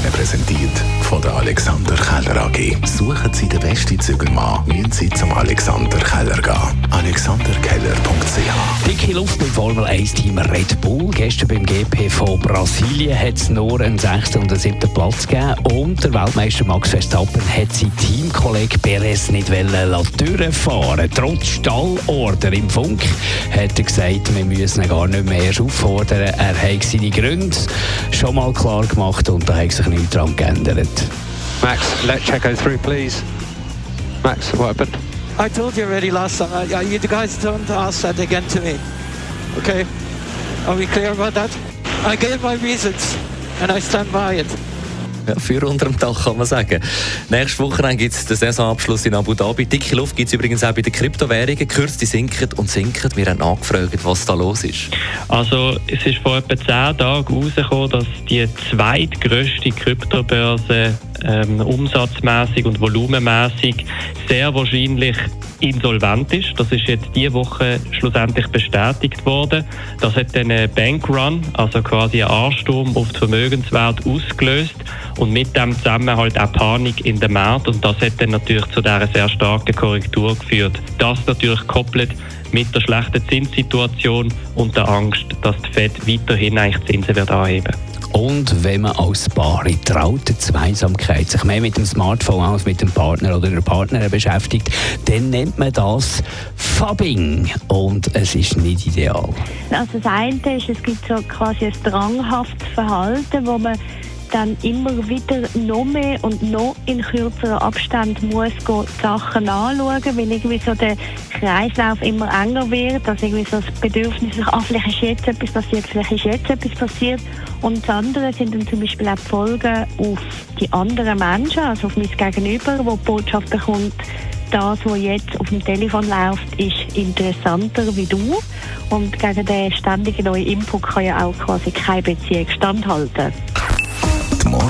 Ihnen präsentiert von der Alexander Keller AG. Suchen Sie den besten Zügelmann, müssen Sie zum Alexander Keller gehen. AlexanderKeller.ch Dicke Luft beim Formel 1-Team Red Bull. Gestern beim GP von Brasilien hat es nur einen 6. und einen 7. Platz gegeben. Und der Weltmeister Max Verstappen hat sein Teamkollege Perez nicht durchfahren Trotz Stallorder im Funk hat er gesagt, wir müssen ihn gar nicht mehr erst auffordern. Er hat seine Gründe schon mal klar gemacht und da hat sich nichts daran geändert. Max, let Checo through, please. Max, what happened? I told you already last time. I, I, you guys don't ask that again to me. Okay? Are we clear about that? I gave my reasons and I stand by it. Für unter dem Dach kann man sagen. Nächste Woche gibt es den Saisonabschluss in Abu Dhabi. Dicke Luft gibt es übrigens auch bei den Kryptowährungen. Kürz, die sinken und sinken. Wir haben nachgefragt, was da los ist. Also es ist vor etwa zehn Tagen herausgekommen, dass die zweitgrößte Kryptobörse ähm, umsatzmäßig und volumenmäßig sehr wahrscheinlich insolvent ist. Das ist jetzt diese Woche schlussendlich bestätigt worden. Das hat einen Bankrun, also quasi einen Ansturm auf die Vermögenswert ausgelöst und mit dem zusammen halt auch Panik in den Markt und das hat dann natürlich zu dieser sehr starken Korrektur geführt. Das natürlich koppelt mit der schlechten Zinssituation und der Angst, dass die Fed weiterhin eigentlich Zinsen wird anheben. Und wenn man als Paar in trauter Zweisamkeit sich mehr mit dem Smartphone als mit dem Partner oder der Partnerin beschäftigt, dann nennt man das Fabbing. Und es ist nicht ideal. Also das eine ist, es gibt so quasi ein dranghaftes Verhalten, wo man dann immer wieder noch mehr und noch in kürzeren Abstand muss gehen, Sachen anschauen, weil irgendwie so der Kreislauf immer enger wird, also irgendwie so das Bedürfnis, ach, vielleicht ist jetzt etwas passiert, vielleicht ist jetzt etwas passiert und das andere sind dann zum Beispiel auch die Folgen auf die anderen Menschen, also auf mein Gegenüber, wo die Botschaft bekommt, das, was jetzt auf dem Telefon läuft, ist interessanter wie du. Und gegen den ständigen neuen Input kann ja auch quasi keine Beziehung standhalten.